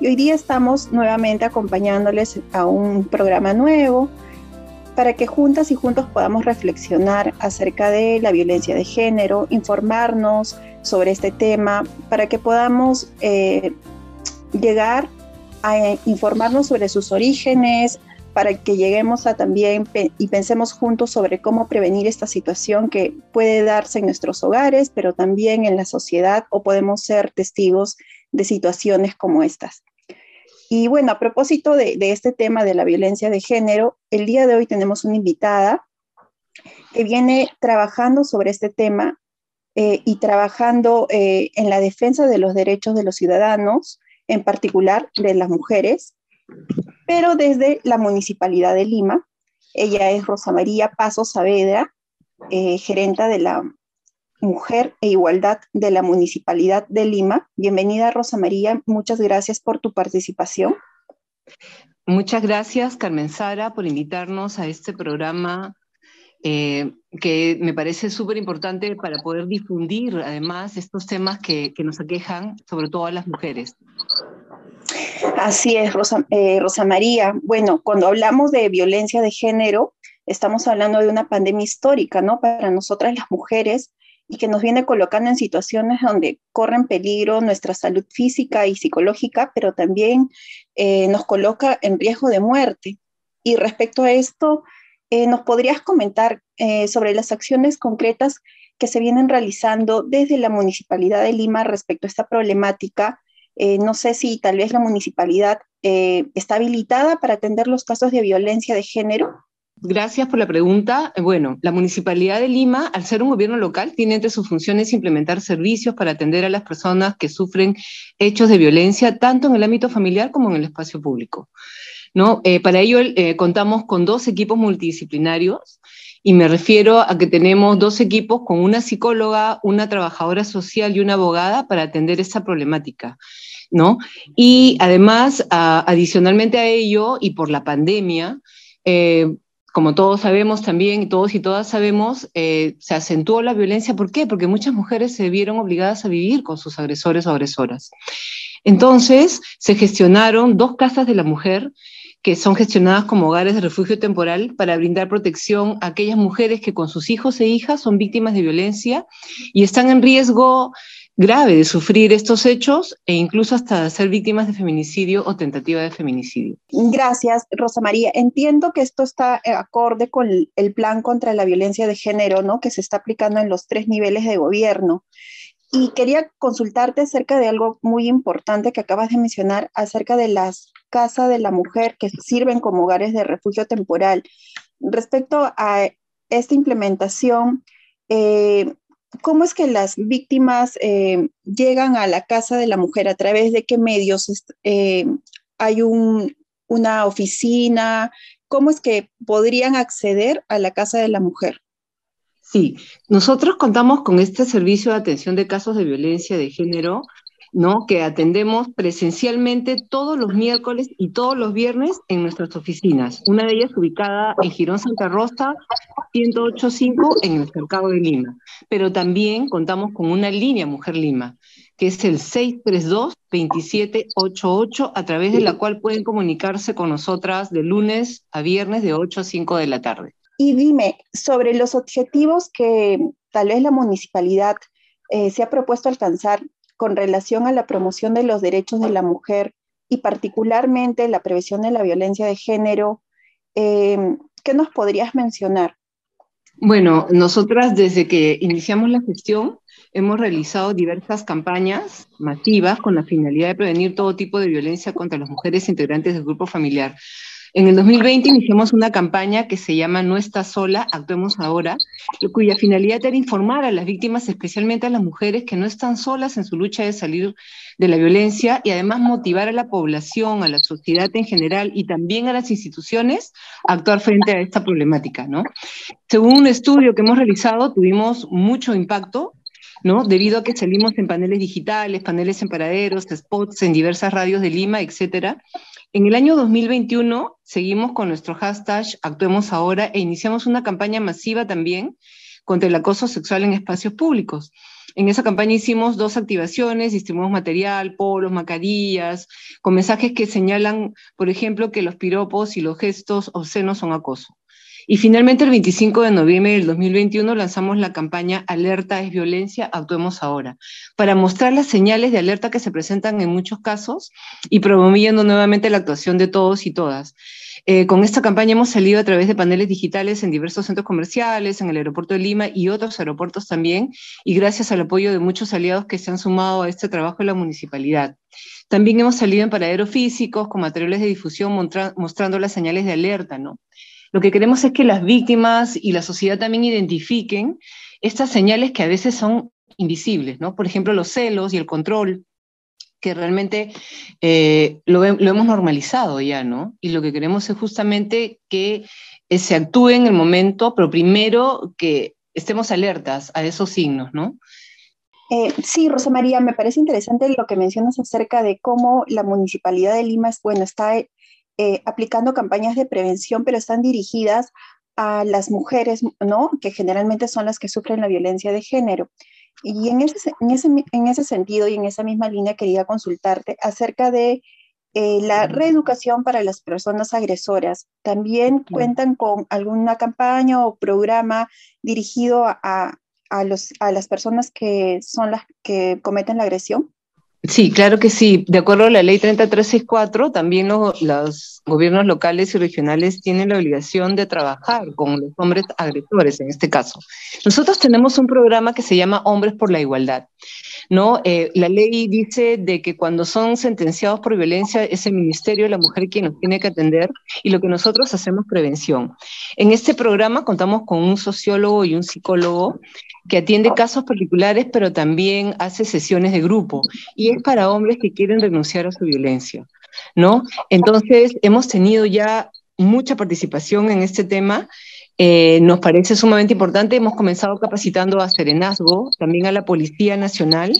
y hoy día estamos nuevamente acompañándoles a un programa nuevo para que juntas y juntos podamos reflexionar acerca de la violencia de género, informarnos sobre este tema, para que podamos eh, llegar a informarnos sobre sus orígenes, para que lleguemos a también y pensemos juntos sobre cómo prevenir esta situación que puede darse en nuestros hogares, pero también en la sociedad o podemos ser testigos de situaciones como estas. Y bueno, a propósito de, este tema de la violencia de género, el día de hoy tenemos una invitada que viene trabajando sobre este tema eh, y trabajando eh, en la defensa de los derechos de los ciudadanos, en particular de las mujeres, pero desde la Municipalidad de Lima. Ella es Rosa María Paso Saavedra, eh, gerenta de la Mujer e Igualdad de la Municipalidad de Lima. Bienvenida, Rosa María. Muchas gracias por tu participación. Muchas gracias, Carmen Sara, por invitarnos a este programa eh, que me parece súper importante para poder difundir además estos temas que, nos aquejan, sobre todo a las mujeres. Así es, Rosa, eh, Rosa María. Bueno, cuando hablamos de violencia de género, estamos hablando de una pandemia histórica, ¿no? Para nosotras las mujeres y que nos viene colocando en situaciones donde corren peligro nuestra salud física y psicológica, pero también eh, nos coloca en riesgo de muerte. Y respecto a esto, eh, ¿nos podrías comentar eh, sobre las acciones concretas que se vienen realizando desde la Municipalidad de Lima respecto a esta problemática? no sé si tal vez la municipalidad está habilitada para atender los casos de violencia de género. Gracias por la pregunta. Bueno, la Municipalidad de Lima, al ser un gobierno local, tiene entre sus funciones implementar servicios para atender a las personas que sufren hechos de violencia, tanto en el ámbito familiar como en el espacio público. ¿no? Eh, para ello eh, contamos con dos equipos multidisciplinarios y me refiero a que tenemos dos equipos con una psicóloga, una trabajadora social y una abogada para atender esta problemática. ¿no? Y además, adicionalmente a ello, y por la pandemia, eh, como todos sabemos también, todos y todas sabemos, eh, se acentuó la violencia. ¿Por qué? Porque muchas mujeres se vieron obligadas a vivir con sus agresores o agresoras. Entonces, se gestionaron dos casas de la mujer que son gestionadas como hogares de refugio temporal para brindar protección a aquellas mujeres que con sus hijos e hijas son víctimas de violencia y están en riesgo grave de sufrir estos hechos e incluso hasta ser víctimas de feminicidio o tentativa de feminicidio. Gracias, Rosa María. Entiendo que esto está eh, acorde con el plan contra la violencia de género, ¿no? Que se está aplicando en los tres niveles de gobierno. Y quería consultarte acerca de algo muy importante que acabas de mencionar, acerca de las casas de la mujer que sirven como hogares de refugio temporal. Respecto a esta implementación, eh, ¿Cómo es que las víctimas eh, llegan a la casa de la mujer? ¿A través de qué medios? Eh, ¿Hay una oficina? ¿Cómo es que podrían acceder a la casa de la mujer? Sí, nosotros contamos con este servicio de atención de casos de violencia de género ¿no? que atendemos presencialmente todos los miércoles y todos los viernes en nuestras oficinas. Una de ellas ubicada en Girón Santa Rosa, 1085 en el Mercado de Lima. Pero también contamos con una línea Mujer Lima, que es el 632-2788, a través de la cual pueden comunicarse con nosotras de lunes a viernes de 8 a 5 de la tarde. Y dime, sobre los objetivos que tal vez la municipalidad eh, se ha propuesto alcanzar con relación a la promoción de los derechos de la mujer y particularmente la prevención de la violencia de género, em, ¿qué nos podrías mencionar? Bueno, nosotras desde que iniciamos la gestión hemos realizado diversas campañas masivas con la finalidad de prevenir todo tipo de violencia contra las mujeres integrantes del grupo familiar. En el 2020 iniciamos una campaña que se llama No estás sola, actuemos ahora, cuya finalidad era informar a las víctimas, especialmente a las mujeres, que no están solas en su lucha de salir de la violencia y además motivar a la población, a la sociedad en general y también a las instituciones a actuar frente a esta problemática. ¿no? Según un estudio que hemos realizado, tuvimos mucho impacto ¿no? Debido a que salimos en paneles digitales, paneles en paraderos, spots en diversas radios de Lima, etcétera. En el año 2021 seguimos con nuestro hashtag Actuemos Ahora e iniciamos una campaña masiva también contra el acoso sexual en espacios públicos. En esa campaña hicimos dos activaciones, distribuimos material, polos, mascarillas, con mensajes que señalan, por ejemplo, que los piropos y los gestos obscenos son acoso. Y finalmente, el 25 de noviembre del 2021 lanzamos la campaña Alerta es violencia, actuemos ahora, para mostrar las señales de alerta que se presentan en muchos casos y promoviendo nuevamente la actuación de todos y todas. Eh, con esta campaña hemos salido a través de paneles digitales en diversos centros comerciales, en el aeropuerto de Lima y otros aeropuertos también, y gracias al apoyo de muchos aliados que se han sumado a este trabajo en la municipalidad. También hemos salido en paraderos físicos con materiales de difusión mostrando las señales de alerta, ¿no? Lo que queremos es que las víctimas y la sociedad también identifiquen estas señales que a veces son invisibles, ¿no? Por ejemplo, los celos y el control, que realmente eh, lo, hemos normalizado ya, ¿no? Y lo que queremos es justamente que eh, se actúe en el momento, pero primero que estemos alertas a esos signos, ¿no? Eh, sí, Rosa María, me parece interesante lo que mencionas acerca de cómo la Municipalidad de Lima bueno, está eh, aplicando campañas de prevención, pero están dirigidas a las mujeres, ¿no? Que generalmente son las que sufren la violencia de género. Y en ese, en ese, en ese sentido y en esa misma línea quería consultarte acerca de eh, la reeducación para las personas agresoras. ¿También cuentan con alguna campaña o programa dirigido a, a, los, a las personas que son las que cometen la agresión? Sí, claro que sí. De acuerdo a la ley 3364, también los, gobiernos locales y regionales tienen la obligación de trabajar con los hombres agresores, en este caso. Nosotros tenemos un programa que se llama Hombres por la Igualdad. ¿no? Eh, la ley dice de que cuando son sentenciados por violencia es el Ministerio de la Mujer quien nos tiene que atender y lo que nosotros hacemos prevención. En este programa contamos con un sociólogo y un psicólogo que atiende casos particulares, pero también hace sesiones de grupo y es para hombres que quieren renunciar a su violencia, ¿no? Entonces, hemos tenido ya mucha participación en este tema eh, nos parece sumamente importante. Hemos comenzado capacitando a Serenazgo, también a la Policía Nacional.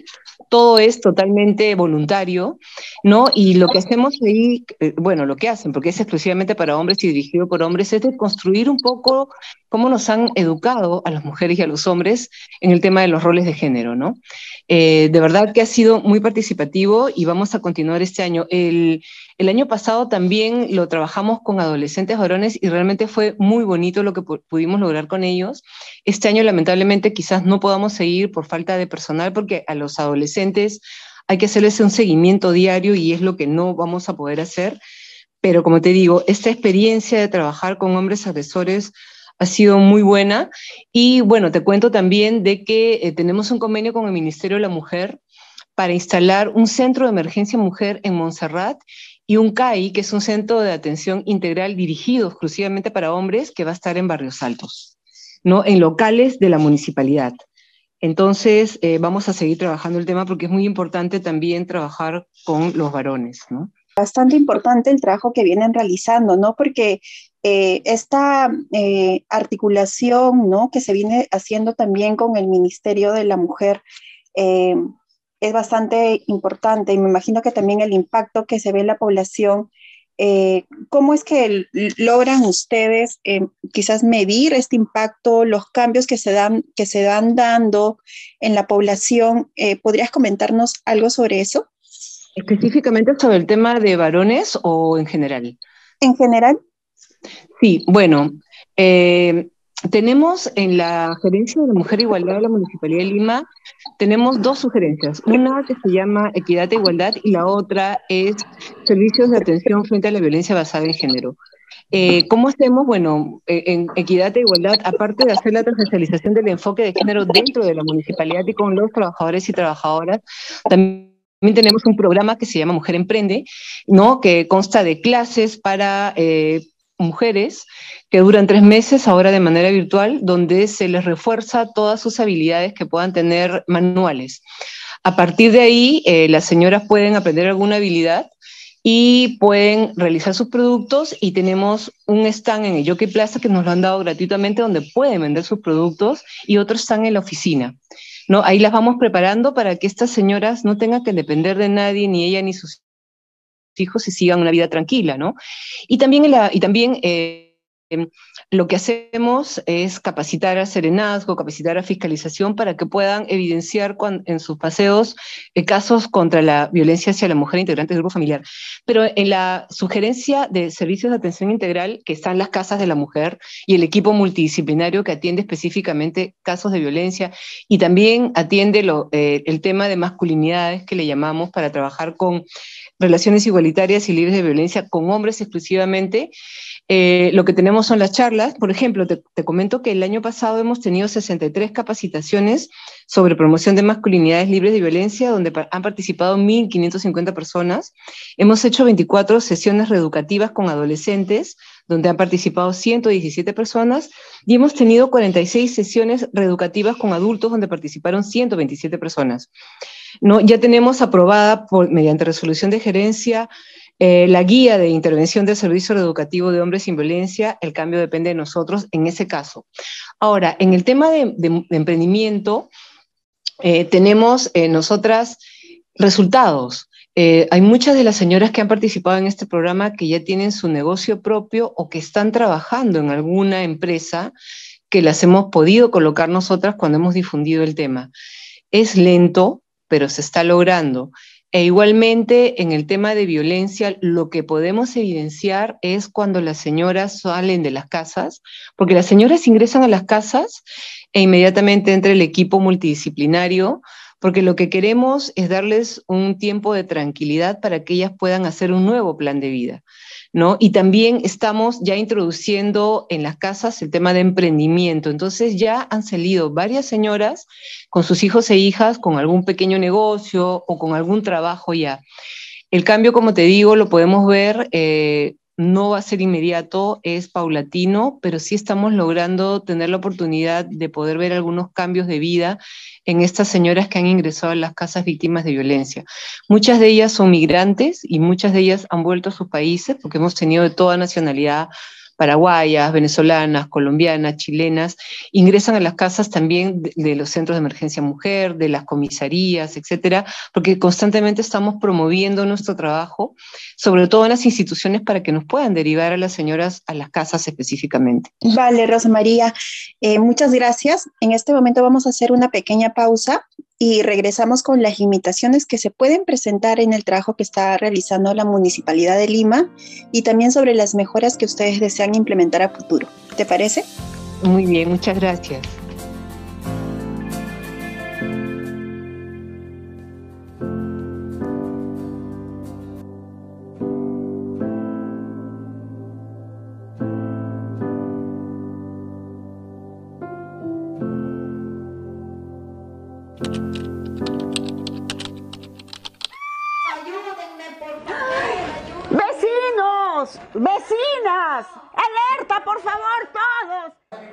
Todo es totalmente voluntario, ¿no? Y lo que hacemos ahí, eh, bueno, lo que hacen, porque es exclusivamente para hombres y dirigido por hombres, es de construir un poco cómo nos han educado a las mujeres y a los hombres en el tema de los roles de género, ¿no? Eh, de verdad que ha sido muy participativo y vamos a continuar este año. El, el año pasado también lo trabajamos con adolescentes varones y realmente fue muy bonito lo que pudimos lograr con ellos. Este año lamentablemente quizás no podamos seguir por falta de personal porque a los adolescentes hay que hacerles un seguimiento diario y es lo que no vamos a poder hacer. Pero como te digo, esta experiencia de trabajar con hombres agresores ha sido muy buena. Y bueno, te cuento también de que eh, tenemos un convenio con el Ministerio de la Mujer para instalar un centro de emergencia mujer en Montserrat y un CAI, que es un centro de atención integral dirigido exclusivamente para hombres, que va a estar en barrios altos, ¿no? en locales de la municipalidad. Entonces, eh, vamos a seguir trabajando el tema porque es muy importante también trabajar con los varones. ¿no? Bastante importante el trabajo que vienen realizando, ¿no? Porque eh, esta eh, articulación, ¿no? Que se viene haciendo también con el Ministerio de la Mujer, es bastante importante y me imagino que también el impacto que se ve en la población. Eh, ¿Cómo es que logran ustedes eh, quizás medir este impacto, los cambios que se dan, que se van dando en la población? Eh, ¿Podrías comentarnos algo sobre eso? Específicamente sobre el tema de varones o en general. En general. Sí, bueno, tenemos en la Gerencia de la Mujer e Igualdad de la Municipalidad de Lima, tenemos dos sugerencias. Una que se llama Equidad e Igualdad y la otra es Servicios de Atención frente a la Violencia basada en Género. Eh, ¿Cómo hacemos? Bueno, eh, en Equidad e Igualdad, aparte de hacer la transversalización del enfoque de género dentro de la municipalidad y con los trabajadores y trabajadoras, también tenemos un programa que se llama Mujer Emprende, ¿no? que consta de clases para eh, mujeres que duran tres meses, ahora de manera virtual, donde se les refuerza todas sus habilidades que puedan tener manuales. A partir de ahí, eh, las señoras pueden aprender alguna habilidad y pueden realizar sus productos y tenemos un stand en el Jockey Plaza que nos lo han dado gratuitamente donde pueden vender sus productos y otros están en la oficina. ¿no? Ahí las vamos preparando para que estas señoras no tengan que depender de nadie, ni ella ni sus hijos, y sigan una vida tranquila, ¿no? Y también, y también eh, Em, lo que hacemos es capacitar a serenazgo, capacitar a fiscalización para que puedan evidenciar en sus paseos eh, casos contra la violencia hacia la mujer integrante del grupo familiar. Pero en la sugerencia de servicios de atención integral que están las casas de la mujer y el equipo multidisciplinario que atiende específicamente casos de violencia y también atiende eh, el tema de masculinidades que le llamamos para trabajar con relaciones igualitarias y libres de violencia con hombres exclusivamente. Eh, lo que tenemos son las charlas. Por ejemplo, te, comento que el año pasado hemos tenido 63 capacitaciones sobre promoción de masculinidades libres de violencia, donde han participado 1.550 personas. Hemos hecho 24 sesiones reeducativas con adolescentes, donde han participado 117 personas, y hemos tenido 46 sesiones reeducativas con adultos, donde participaron 127 personas. ¿No? Ya tenemos aprobada por, mediante resolución de gerencia eh, la guía de intervención del servicio educativo de hombres sin violencia, el cambio depende de nosotros en ese caso. Ahora, en el tema de, emprendimiento, eh, tenemos eh, nosotras resultados. hay muchas de las señoras que han participado en este programa que ya tienen su negocio propio o que están trabajando en alguna empresa que las hemos podido colocar nosotras cuando hemos difundido el tema. Es lento, pero se está logrando. E igualmente en el tema de violencia, lo que podemos evidenciar es cuando las señoras salen de las casas, porque las señoras ingresan a las casas e inmediatamente entra el equipo multidisciplinario, porque lo que queremos es darles un tiempo de tranquilidad para que ellas puedan hacer un nuevo plan de vida. Y también estamos ya introduciendo en las casas el tema de emprendimiento. Entonces ya han salido varias señoras con sus hijos e hijas con algún pequeño negocio o con algún trabajo ya. El cambio, como te digo, lo podemos ver eh, no va a ser inmediato, es paulatino, pero sí estamos logrando tener la oportunidad de poder ver algunos cambios de vida en estas señoras que han ingresado a las casas víctimas de violencia. Muchas de ellas son migrantes y muchas de ellas han vuelto a sus países porque hemos tenido de toda nacionalidad paraguayas, venezolanas, colombianas, chilenas, ingresan a las casas también de, los centros de emergencia mujer, de las comisarías, etcétera, porque constantemente estamos promoviendo nuestro trabajo, sobre todo en las instituciones para que nos puedan derivar a las señoras a las casas específicamente. Vale, Rosa María, eh, muchas gracias. En este momento vamos a hacer una pequeña pausa y regresamos con las limitaciones que se pueden presentar en el trabajo que está realizando la Municipalidad de Lima y también sobre las mejoras que ustedes desean implementar a futuro. ¿Te parece? Muy bien, muchas gracias.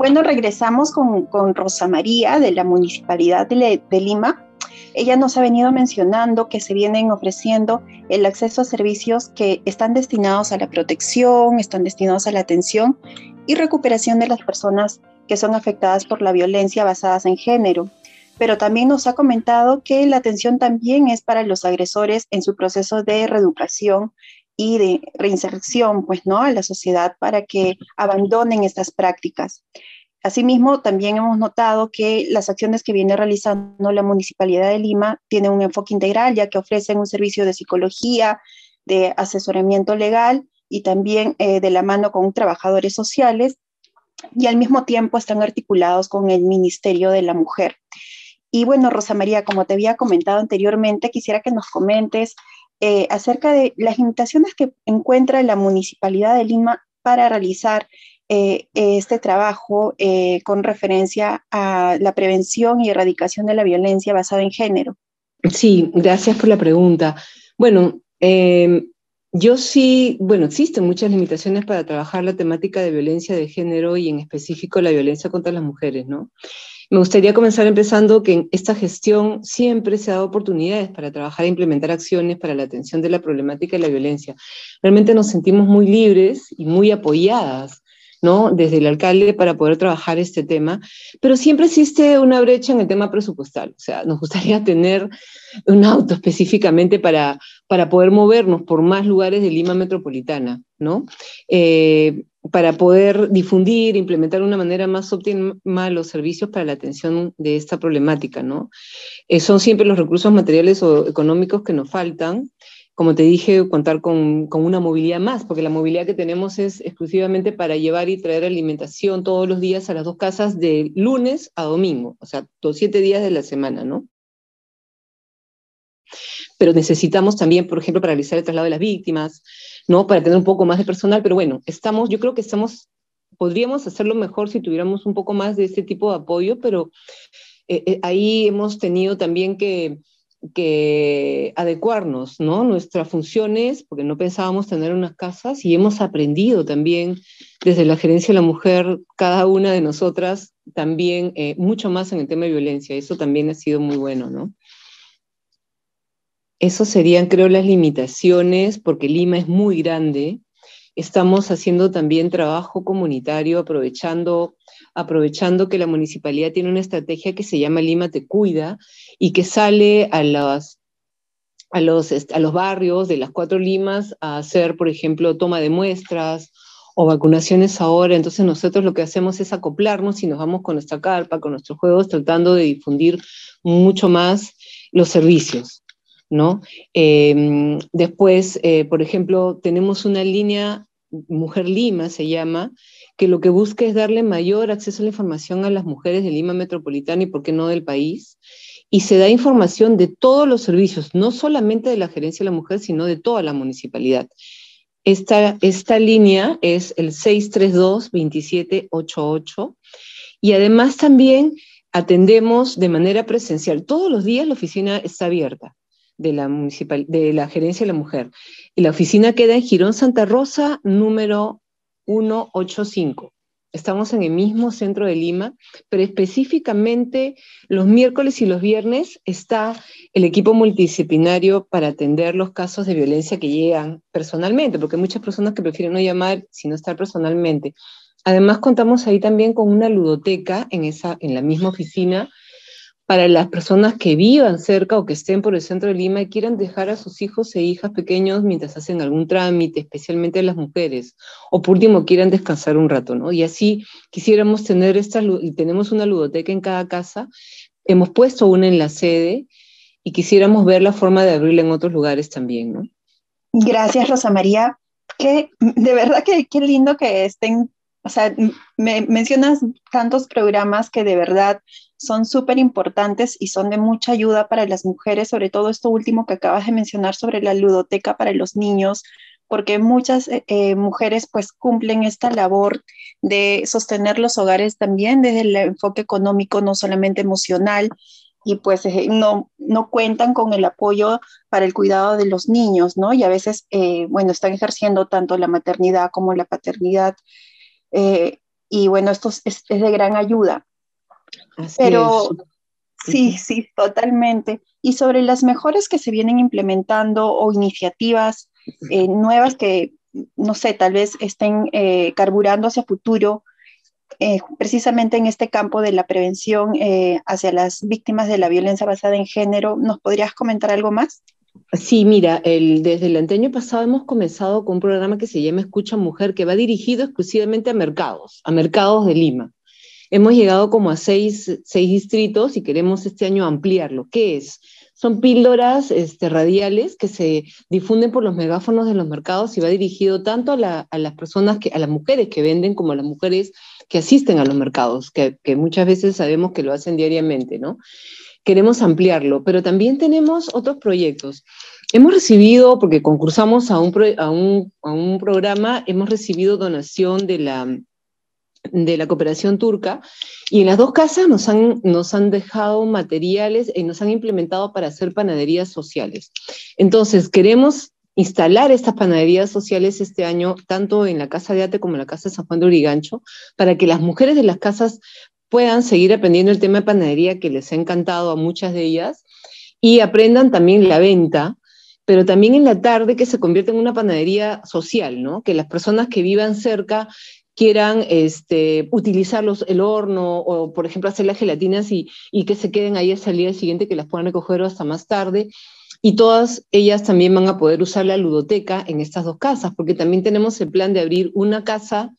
Bueno, regresamos con, Rosa María de la Municipalidad de, Lima. ella nos ha venido mencionando que se vienen ofreciendo el acceso a servicios que están destinados a la protección, están destinados a la atención y recuperación de las personas que son afectadas por la violencia basadas en género. Pero también nos ha comentado que la atención también es para los agresores en su proceso de reeducación y de reinserción, pues, ¿no? A la sociedad para que abandonen estas prácticas. Asimismo, también hemos notado que las acciones que viene realizando la Municipalidad de Lima tienen un enfoque integral, ya que ofrecen un servicio de psicología, de asesoramiento legal y también eh, de la mano con trabajadores sociales y al mismo tiempo están articulados con el Ministerio de la Mujer. Y bueno, Rosa María, como te había comentado anteriormente, quisiera que nos comentes eh, acerca de las limitaciones que encuentra la Municipalidad de Lima para realizar eh, este trabajo eh, con referencia a la prevención y erradicación de la violencia basada en género. Sí, gracias por la pregunta. Bueno, em, yo sí, bueno, existen muchas limitaciones para trabajar la temática de violencia de género y en específico la violencia contra las mujeres, ¿no? Me gustaría comenzar empezando que en esta gestión siempre se ha dado oportunidades para trabajar e implementar acciones para la atención de la problemática de la violencia. Realmente nos sentimos muy libres y muy apoyadas ¿no? Desde el alcalde para poder trabajar este tema, pero siempre existe una brecha en el tema presupuestal. O sea, nos gustaría tener un auto específicamente para, para poder movernos por más lugares de Lima metropolitana, ¿no? Eh, para poder difundir, implementar de una manera más óptima los servicios para la atención de esta problemática, ¿no? Eh, son siempre los recursos materiales o económicos que nos faltan, como te dije, contar con, una movilidad más, porque la movilidad que tenemos es exclusivamente para llevar y traer alimentación todos los días a las dos casas de lunes a domingo, o sea, los siete días de la semana, ¿no? Pero necesitamos también, por ejemplo, para realizar el traslado de las víctimas, ¿no? Para tener un poco más de personal, pero bueno, estamos, yo creo que estamos, podríamos hacerlo mejor si tuviéramos un poco más de este tipo de apoyo, pero eh, eh, ahí hemos tenido también que adecuarnos, ¿no? Nuestras funciones, porque no pensábamos tener unas casas y hemos aprendido también desde la gerencia de la mujer, cada una de nosotras, también eh, mucho más en el tema de violencia. Eso también ha sido muy bueno, ¿no? Eso serían, creo, las limitaciones, porque Lima es muy grande. Estamos haciendo también trabajo comunitario, aprovechando que la municipalidad tiene una estrategia que se llama Lima Te Cuida y que sale a, los, a los barrios de las cuatro Limas a hacer, por ejemplo, toma de muestras o vacunaciones ahora. Entonces nosotros lo que hacemos es acoplarnos y nos vamos con nuestra carpa, con nuestros juegos, tratando de difundir mucho más los servicios. ¿No? Em, después, eh, por ejemplo, tenemos una línea Mujer Lima, se llama, que lo que busca es darle mayor acceso a la información a las mujeres de Lima Metropolitana y, por qué no, del país. Y se da información de todos los servicios, no solamente de la gerencia de la mujer, sino de toda la municipalidad. Esta, esta línea es el 632-2788 y además también atendemos de manera presencial. Todos los días la oficina está abierta de la, municipal, de la gerencia de la mujer. Y la oficina queda en Girón Santa Rosa, número 185. Estamos en el mismo centro de Lima, pero específicamente los miércoles y los viernes está el equipo multidisciplinario para atender los casos de violencia que llegan personalmente, porque hay muchas personas que prefieren no llamar sino estar personalmente. Además, contamos ahí también con una ludoteca en, esa, en la misma oficina para las personas que vivan cerca o que estén por el centro de Lima y quieran dejar a sus hijos e hijas pequeños mientras hacen algún trámite, especialmente las mujeres, o por último quieran descansar un rato, ¿no? Y así quisiéramos tener esta, y tenemos una ludoteca en cada casa, hemos puesto una en la sede y quisiéramos ver la forma de abrirla en otros lugares también, ¿no? Gracias, Rosa María. Que, de verdad que qué lindo que estén o sea, me mencionas tantos programas que de verdad son súper importantes y son de mucha ayuda para las mujeres, sobre todo esto último que acabas de mencionar sobre la ludoteca para los niños, porque muchas eh, eh, mujeres pues cumplen esta labor de sostener los hogares también desde el enfoque económico, no solamente emocional, y pues eh, no, no cuentan con el apoyo para el cuidado de los niños, ¿no? Y a veces, bueno, están ejerciendo tanto la maternidad como la paternidad eh, y bueno, esto es, de gran ayuda. Pero Sí, sí, totalmente. Y sobre las mejoras que se vienen implementando o iniciativas eh, nuevas que, no sé, tal vez estén eh, carburando hacia futuro, eh, precisamente en este campo de la prevención hacia las víctimas de la violencia basada en género, ¿nos podrías comentar algo más? Sí, mira, desde el año pasado hemos comenzado con un programa que se llama Escucha Mujer, que va dirigido exclusivamente a mercados, a mercados de Lima. Hemos llegado como a seis, seis distritos y queremos este año ampliarlo. ¿Qué es? Son píldoras este, radiales que se difunden por los megáfonos de los mercados y va dirigido tanto a, las personas, que, a las mujeres que venden como a las mujeres que asisten a los mercados, que muchas veces sabemos que lo hacen diariamente, ¿no? Queremos ampliarlo, pero también tenemos otros proyectos. Hemos recibido, porque concursamos a un, programa, hemos recibido donación de la, de la cooperación turca y en las dos casas nos han, nos han dejado materiales y nos han implementado para hacer panaderías sociales. Entonces, queremos instalar estas panaderías sociales este año, tanto en la Casa de Ate como en la Casa de San Juan de Urigancho, para que las mujeres de las casas puedan seguir aprendiendo el tema de panadería que les ha encantado a muchas de ellas y aprendan también la venta, pero también en la tarde que se convierta en una panadería social, ¿no? Que las personas que vivan cerca quieran este, utilizar el horno o, por ejemplo, hacer las gelatinas y, y que se queden ahí hasta el día siguiente, que las puedan recoger hasta más tarde. Y todas ellas también van a poder usar la ludoteca en estas dos casas, porque también tenemos el plan de abrir una casa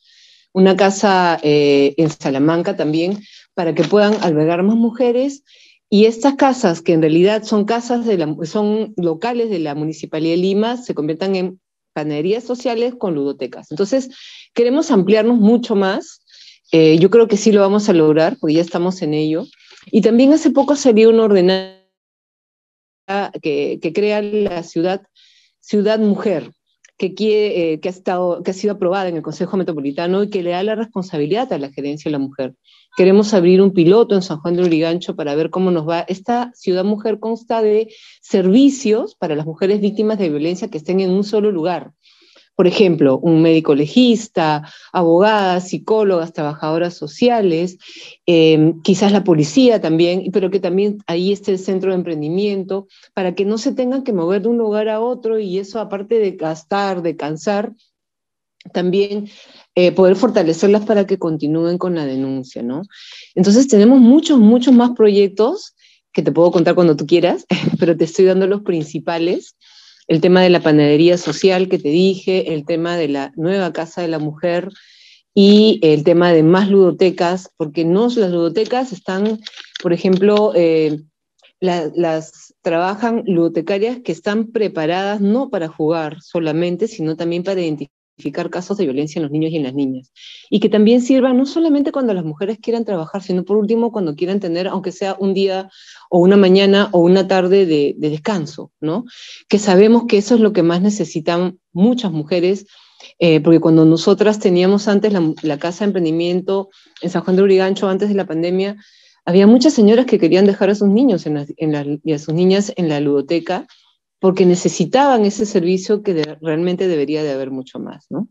una casa eh, en Salamanca también, para que puedan albergar más mujeres. Y estas casas, que en realidad son casas son locales de la Municipalidad de Lima, se conviertan en panaderías sociales con ludotecas. Entonces, queremos ampliarnos mucho más. Eh, yo creo que sí lo vamos a lograr, porque ya estamos en ello. Y también hace poco salió una ordenanza que, que crea la ciudad, ciudad mujer, que, eh, que, ha estado, que ha sido aprobada en el Consejo Metropolitano y que le da la responsabilidad a la gerencia de la mujer. Queremos abrir un piloto en San Juan de Urigancho para ver cómo nos va. Esta ciudad mujer consta de servicios para las mujeres víctimas de violencia que estén en un solo lugar por ejemplo, un médico legista, abogadas, psicólogas, trabajadoras sociales, eh, quizás la policía también, pero que también ahí esté el centro de emprendimiento, para que no se tengan que mover de un lugar a otro y eso aparte de gastar, de cansar, también eh, poder fortalecerlas para que continúen con la denuncia, ¿no? Entonces tenemos muchos, muchos más proyectos que te puedo contar cuando tú quieras, pero te estoy dando los principales el tema de la panadería social que te dije, el tema de la nueva casa de la mujer y el tema de más ludotecas, porque no las ludotecas están, por ejemplo, eh, las trabajan ludotecarias que están preparadas no para jugar solamente, sino también para identificar casos de violencia en los niños y en las niñas. Y que también sirvan no solamente cuando las mujeres quieran trabajar, sino por último cuando quieran tener, aunque sea un día o una mañana o una tarde de, descanso, ¿no? Que sabemos que eso es lo que más necesitan muchas mujeres, eh, porque cuando nosotras teníamos antes la, casa de emprendimiento en San Juan de Urigancho, antes de la pandemia, había muchas señoras que querían dejar a sus niños en y a sus niñas en la ludoteca porque necesitaban ese servicio que realmente debería de haber mucho más, ¿no?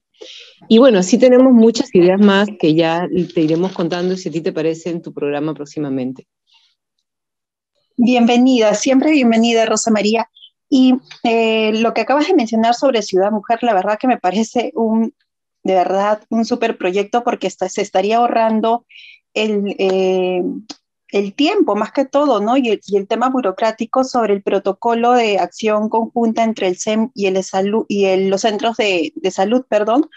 Y bueno, así tenemos muchas ideas más que ya te iremos contando si a ti te parece en tu programa próximamente. Bienvenida, siempre bienvenida, Rosa María. Y eh, lo que acabas de mencionar sobre Ciudad Mujer, la verdad que me parece un, de verdad, un súper proyecto porque se estaría ahorrando el, eh, el tiempo, más que todo, ¿no? Y el, tema burocrático sobre el protocolo de acción conjunta entre el SEM y, el salud, y los centros de, salud, perdón,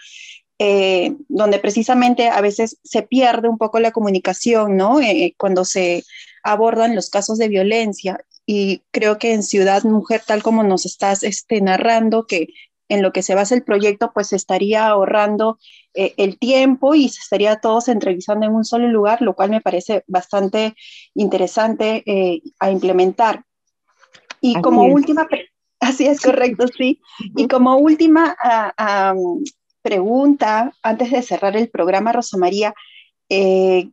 eh, donde precisamente a veces se pierde un poco la comunicación, ¿no? Eh, cuando se abordan los casos de violencia. Y creo que en Ciudad Mujer, tal como nos estás este, narrando, que en lo que se basa el proyecto, pues estaría ahorrando eh, el tiempo y se estaría todos entrevistando en un solo lugar, lo cual me parece bastante interesante eh, a implementar. Y como última, así es correcto, sí. Y como última pregunta, antes de cerrar el programa, Rosa María, eh,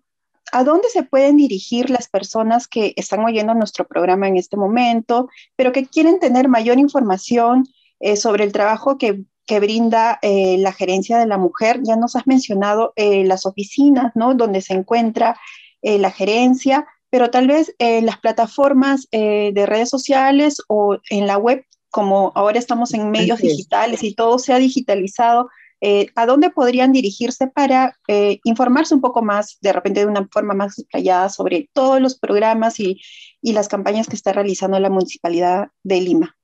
¿a dónde se pueden dirigir las personas que están oyendo nuestro programa en este momento, pero que quieren tener mayor información eh, sobre el trabajo que, brinda eh, la gerencia de la mujer. Ya nos has mencionado eh, las oficinas, ¿no? Donde se encuentra la gerencia, pero tal vez en las plataformas eh, de redes sociales o en la web, como ahora estamos en medios digitales y todo se ha digitalizado, eh, ¿a dónde podrían dirigirse para eh, informarse un poco más, de repente de una forma más explayada sobre todos los programas y, y las campañas que está realizando la Municipalidad de Lima?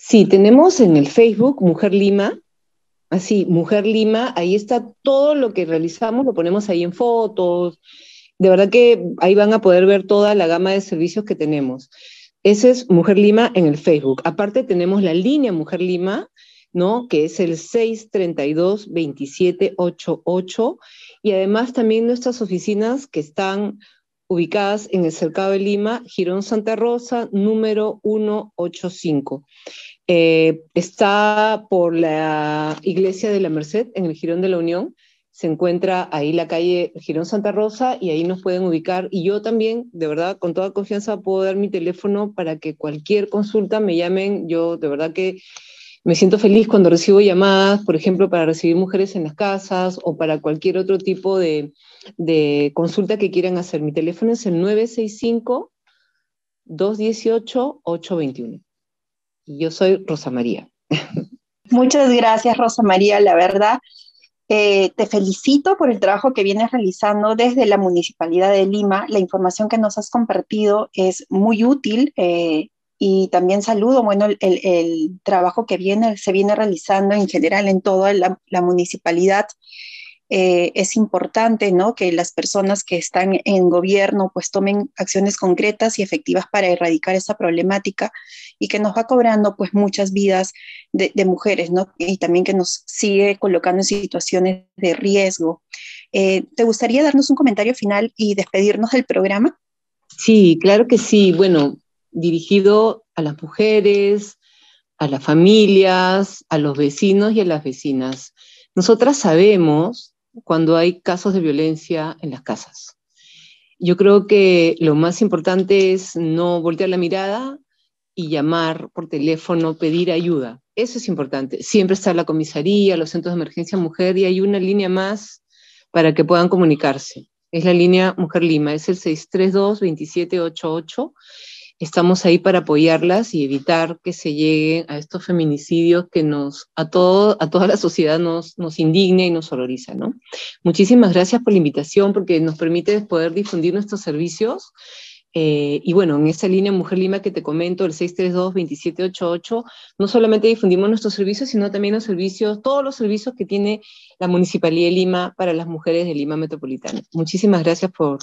Sí, tenemos en el Facebook Mujer Lima, así, Mujer Lima, ahí está todo lo que realizamos, lo ponemos ahí en fotos, de verdad que ahí van a poder ver toda la gama de servicios que tenemos. Ese es Mujer Lima en el Facebook. Aparte tenemos la línea Mujer Lima, ¿no? Que es el 632-2788. Y además también nuestras oficinas que están ubicadas en el Cercado de Lima, Girón Santa Rosa, número 185. Eh, está por la Iglesia de la Merced, en el Girón de la Unión. Se encuentra ahí la calle Girón Santa Rosa y ahí nos pueden ubicar. Y yo también, de verdad, con toda confianza puedo dar mi teléfono para que cualquier consulta me llamen. Yo de verdad que me siento feliz cuando recibo llamadas, por ejemplo, para recibir mujeres en las casas o para cualquier otro tipo de, consulta que quieran hacer. Mi teléfono es el 965-218-821. Y yo soy Rosa María. Muchas gracias, Rosa María. La verdad, eh, te felicito por el trabajo que vienes realizando desde la Municipalidad de Lima. La información que nos has compartido es muy útil. Eh, y también saludo, bueno, el, trabajo que viene, se viene realizando en general en toda la, municipalidad. Eh, es importante, ¿no? Que las personas que están en gobierno pues tomen acciones concretas y efectivas para erradicar esa problemática y que nos va cobrando pues muchas vidas de, mujeres, ¿no? Y también que nos sigue colocando en situaciones de riesgo. Eh, ¿Te gustaría darnos un comentario final y despedirnos del programa? Sí, claro que sí. Bueno, dirigido a las mujeres, a las familias, a los vecinos y a las vecinas. Nosotras sabemos cuando hay casos de violencia en las casas. Yo creo que lo más importante es no voltear la mirada y llamar por teléfono, pedir ayuda. Eso es importante. Siempre está la comisaría, los centros de emergencia mujer y hay una línea más para que puedan comunicarse. Es la línea Mujer Lima, es el 632-2788 estamos ahí para apoyarlas y evitar que se lleguen a estos feminicidios que nos, a, todo, a toda la sociedad nos, nos indigna y nos horroriza, ¿no? Muchísimas gracias por la invitación porque nos permite poder difundir nuestros servicios. Eh, y bueno, en esta línea Mujer Lima que te comento, el 632-2788, no solamente difundimos nuestros servicios, sino también los servicios, todos los servicios que tiene la Municipalidad de Lima para las mujeres de Lima Metropolitana. Muchísimas gracias por,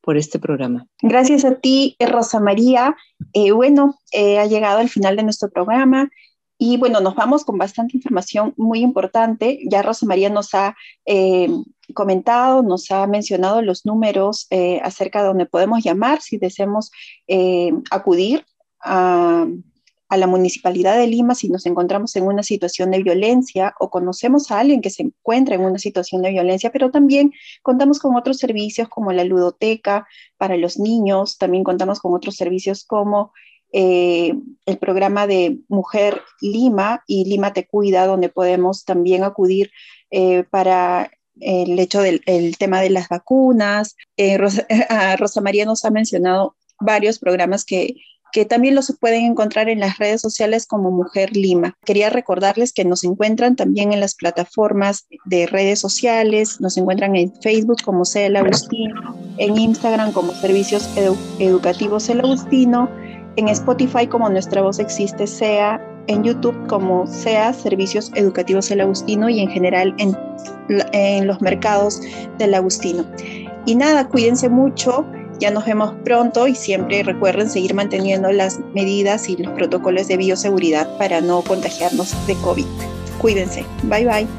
por este programa. Gracias a ti, Rosa María. Eh, bueno, eh, ha llegado al final de nuestro programa. Y bueno, nos vamos con bastante información muy importante. Ya Rosa María nos ha eh, comentado, nos ha mencionado los números acerca de donde podemos llamar si deseamos acudir a, a la Municipalidad de Lima si nos encontramos en una situación de violencia o conocemos a alguien que se encuentra en una situación de violencia, pero también contamos con otros servicios como la ludoteca para los niños, también contamos con otros servicios como eh, el programa de Mujer Lima y Lima Te Cuida, donde podemos también acudir eh, para el hecho del tema de las vacunas. Eh, Rosa, Rosa María nos ha mencionado varios programas que que también los pueden encontrar en las redes sociales como Mujer Lima. Quería recordarles que nos encuentran también en las plataformas de redes sociales, nos encuentran en Facebook como Sea el Agustino, en Instagram como Servicios Educativos El Agustino, en Spotify como Nuestra Voz Existe Sea, en YouTube como Sea Servicios Educativos El Agustino y en general en, en los mercados del Agustino. Y nada, cuídense mucho ya nos vemos pronto y siempre recuerden seguir manteniendo las medidas y los protocolos de bioseguridad para no contagiarnos de COVID. Cuídense. Bye bye.